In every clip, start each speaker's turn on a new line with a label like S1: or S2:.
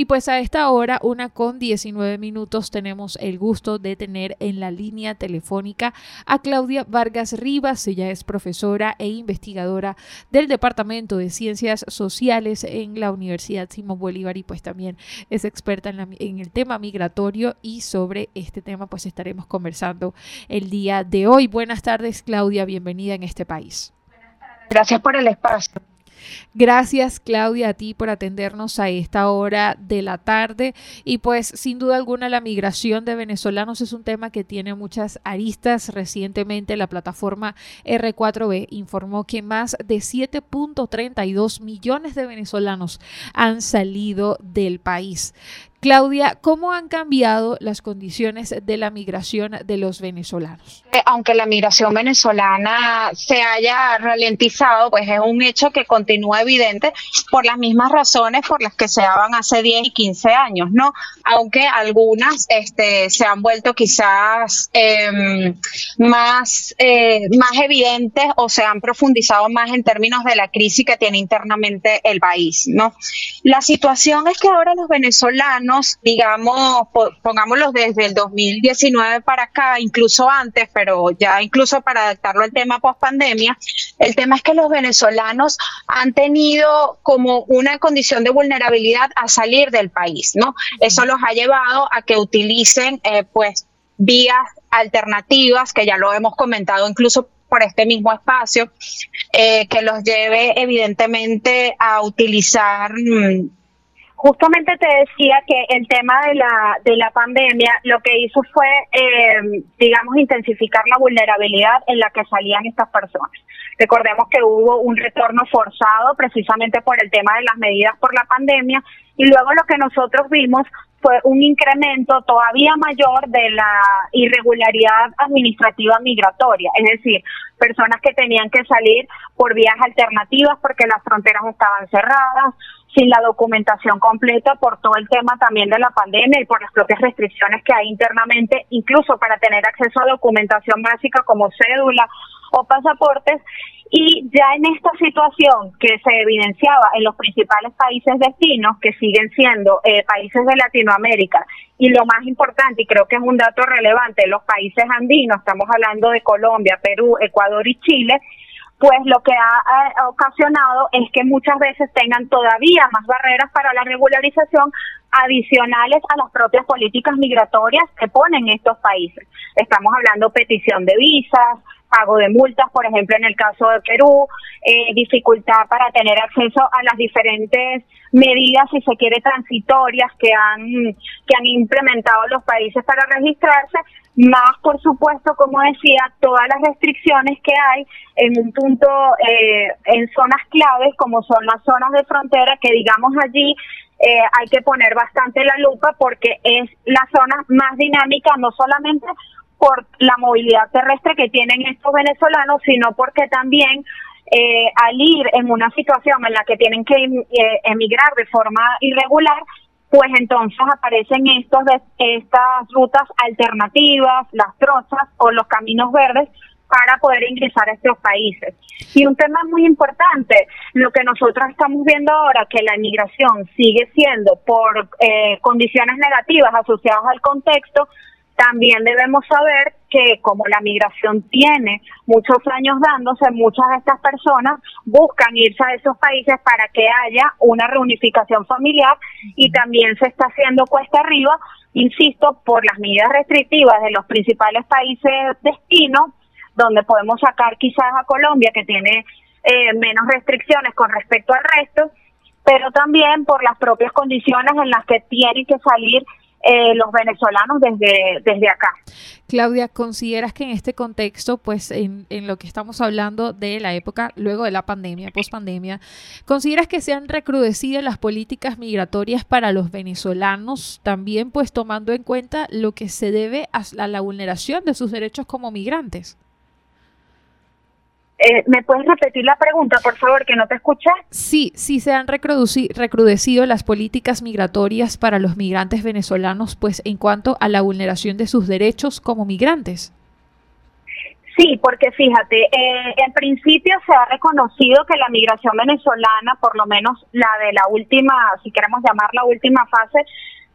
S1: Y pues a esta hora, una con 19 minutos, tenemos el gusto de tener en la línea telefónica a Claudia Vargas Rivas. Ella es profesora e investigadora del Departamento de Ciencias Sociales en la Universidad Simón Bolívar y pues también es experta en, en el tema migratorio y sobre este tema pues estaremos conversando el día de hoy. Buenas tardes, Claudia, bienvenida en este país.
S2: Gracias por el espacio.
S1: Gracias Claudia a ti por atendernos a esta hora de la tarde y pues sin duda alguna la migración de venezolanos es un tema que tiene muchas aristas. Recientemente la plataforma R4B informó que más de 7.32 millones de venezolanos han salido del país. Claudia, ¿cómo han cambiado las condiciones de la migración de los venezolanos?
S2: Eh, aunque la migración venezolana se haya ralentizado, pues es un hecho que continúa evidente por las mismas razones por las que se daban hace 10 y 15 años, ¿no? Aunque algunas este, se han vuelto quizás em, más, eh, más evidentes o se han profundizado más en términos de la crisis que tiene internamente el país, ¿no? La situación es que ahora los venezolanos digamos, pongámoslo desde el 2019 para acá, incluso antes, pero ya incluso para adaptarlo al tema post pandemia, el tema es que los venezolanos han tenido como una condición de vulnerabilidad a salir del país, ¿no? Eso los ha llevado a que utilicen, eh, pues, vías alternativas, que ya lo hemos comentado incluso por este mismo espacio, eh, que los lleve evidentemente a utilizar mm, justamente te decía que el tema de la, de la pandemia lo que hizo fue, eh, digamos, intensificar la vulnerabilidad en la que salían estas personas. Recordemos que hubo un retorno forzado precisamente por el tema de las medidas por la pandemia y luego lo que nosotros vimos fue un incremento todavía mayor de la irregularidad administrativa migratoria, es decir, personas que tenían que salir por vías alternativas porque las fronteras estaban cerradas, sin la documentación completa por todo el tema también de la pandemia y por las propias restricciones que hay internamente, incluso para tener acceso a documentación básica como cédula o pasaportes. Y ya en esta situación que se evidenciaba en los principales países destinos, que siguen siendo eh, países de Latinoamérica, y lo más importante, y creo que es un dato relevante, los países andinos, estamos hablando de Colombia, Perú, Ecuador y Chile, pues lo que ha, ocasionado es que muchas veces tengan todavía más barreras para la regularización adicionales a las propias políticas migratorias que ponen estos países. Estamos hablando petición de visas, pago de multas, por ejemplo, en el caso de Perú, eh, dificultad para tener acceso a las diferentes medidas, si se quiere, transitorias que han, que han implementado los países para registrarse, más, por supuesto, como decía, todas las restricciones que hay en un punto, eh, en zonas claves, como son las zonas de frontera, que digamos allí eh, hay que poner bastante la lupa porque es la zona más dinámica, no solamente por la movilidad terrestre que tienen estos venezolanos, sino porque también eh, al ir en una situación en la que tienen que eh, emigrar de forma irregular, pues entonces aparecen estos estas rutas alternativas, las trozas o los caminos verdes para poder ingresar a estos países. Y un tema muy importante, lo que nosotros estamos viendo ahora, que la inmigración sigue siendo por eh, condiciones negativas asociadas al contexto, también debemos saber que como la migración tiene muchos años dándose, muchas de estas personas buscan irse a esos países para que haya una reunificación familiar y también se está haciendo cuesta arriba, insisto, por las medidas restrictivas de los principales países destinos, donde podemos sacar quizás a Colombia, que tiene eh, menos restricciones con respecto al resto, pero también por las propias condiciones en las que tienen que salir eh, los venezolanos desde, desde acá.
S1: Claudia, ¿consideras que en este contexto, pues en, en, lo que estamos hablando de la época luego de la pandemia, post pandemia, ¿consideras que se han recrudecido las políticas migratorias para los venezolanos, también pues tomando en cuenta lo que se debe a la vulneración de sus derechos como migrantes?
S2: Eh, ¿Me puedes repetir la pregunta, por favor, que no te escuché?
S1: Sí, sí se han recrudecido las políticas migratorias para los migrantes venezolanos, pues en cuanto a la vulneración de sus derechos como migrantes.
S2: Sí, porque fíjate, eh, en principio se ha reconocido que la migración venezolana, por lo menos la de la última, si queremos llamar la última fase,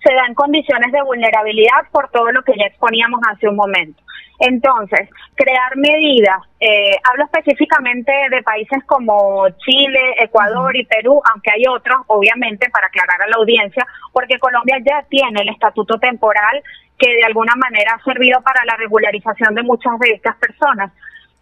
S2: se da en condiciones de vulnerabilidad por todo lo que ya exponíamos hace un momento. Entonces, crear medidas, eh, hablo específicamente de países como Chile, Ecuador y Perú, aunque hay otros, obviamente, para aclarar a la audiencia, porque Colombia ya tiene el estatuto temporal que de alguna manera ha servido para la regularización de muchas de estas personas.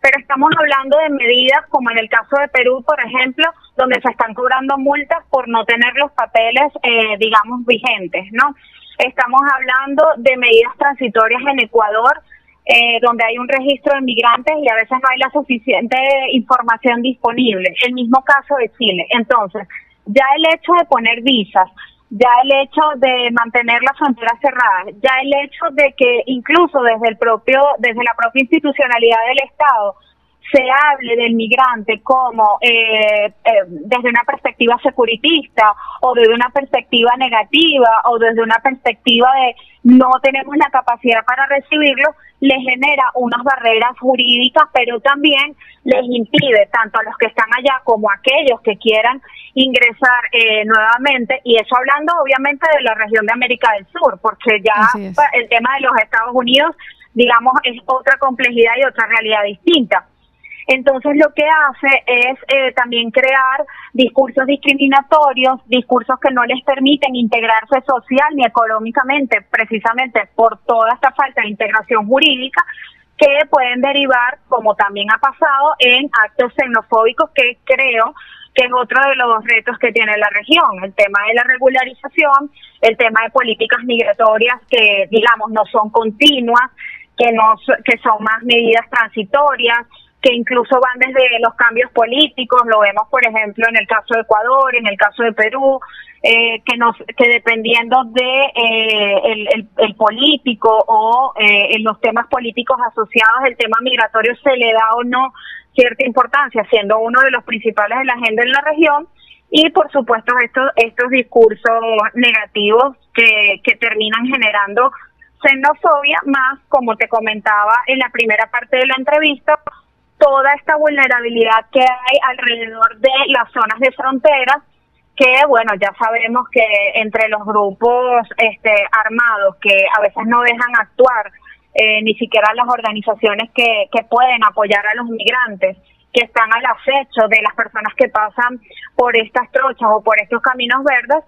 S2: Pero estamos hablando de medidas como en el caso de Perú, por ejemplo, donde se están cobrando multas por no tener los papeles, eh, digamos, vigentes, ¿no? Estamos hablando de medidas transitorias en Ecuador, eh, donde hay un registro de migrantes y a veces no hay la suficiente información disponible. El mismo caso de Chile. Entonces, ya el hecho de poner visas, ya el hecho de mantener las fronteras cerradas, ya el hecho de que incluso desde el propio, desde la propia institucionalidad del Estado se hable del migrante como eh, eh, desde una perspectiva securitista o desde una perspectiva negativa o desde una perspectiva de no tenemos la capacidad para recibirlo, les genera unas barreras jurídicas, pero también les impide tanto a los que están allá como a aquellos que quieran ingresar eh, nuevamente, y eso hablando obviamente de la región de América del Sur, porque ya el tema de los Estados Unidos, digamos, es otra complejidad y otra realidad distinta. Entonces lo que hace es eh, también crear discursos discriminatorios, discursos que no les permiten integrarse social ni económicamente, precisamente por toda esta falta de integración jurídica que pueden derivar, como también ha pasado, en actos xenofóbicos que creo que es otro de los retos que tiene la región, el tema de la regularización, el tema de políticas migratorias que, digamos, no son continuas, que no que son más medidas transitorias, que incluso van desde los cambios políticos, lo vemos por ejemplo en el caso de Ecuador, en el caso de Perú, eh, que nos que dependiendo de eh, el, político o eh, en los temas políticos asociados el tema migratorio se le da o no cierta importancia, siendo uno de los principales de la agenda en la región. Y por supuesto estos estos discursos negativos que, que terminan generando xenofobia más como te comentaba en la primera parte de la entrevista toda esta vulnerabilidad que hay alrededor de las zonas de frontera, que bueno, ya sabemos que entre los grupos este, armados que a veces no dejan actuar, eh, ni siquiera las organizaciones que, que pueden apoyar a los migrantes, que están al acecho de las personas que pasan por estas trochas o por estos caminos verdes,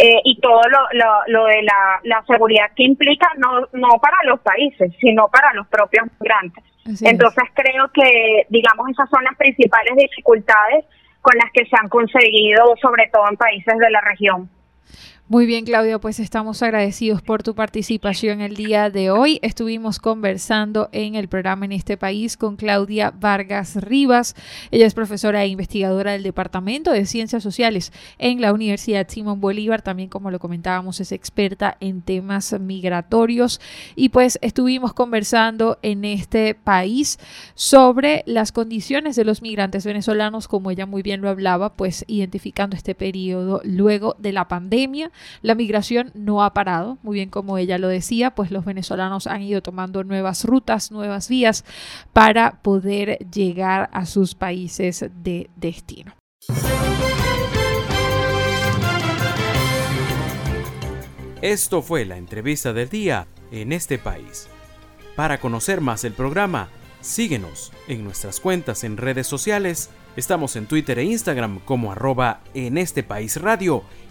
S2: eh, y todo lo, lo, lo de la, la, seguridad que implica, no, no para los países, sino para los propios migrantes. Entonces creo que, digamos, esas son las principales dificultades con las que se han conseguido, sobre todo en países de la región.
S1: Muy bien, Claudia, pues estamos agradecidos por tu participación el día de hoy. Estuvimos conversando en el programa en este país con Claudia Vargas Rivas. Ella es profesora e investigadora del Departamento de Ciencias Sociales en la Universidad Simón Bolívar. También, como lo comentábamos, es experta en temas migratorios. Y pues estuvimos conversando en este país sobre las condiciones de los migrantes venezolanos, como ella muy bien lo hablaba, pues identificando este periodo luego de la pandemia la migración no ha parado, muy bien como ella lo decía, pues los venezolanos han ido tomando nuevas rutas, nuevas vías para poder llegar a sus países de destino.
S3: Esto fue la entrevista del día en este país. Para conocer más el programa, síguenos en nuestras cuentas en redes sociales. Estamos en Twitter e Instagram como arroba en este país radio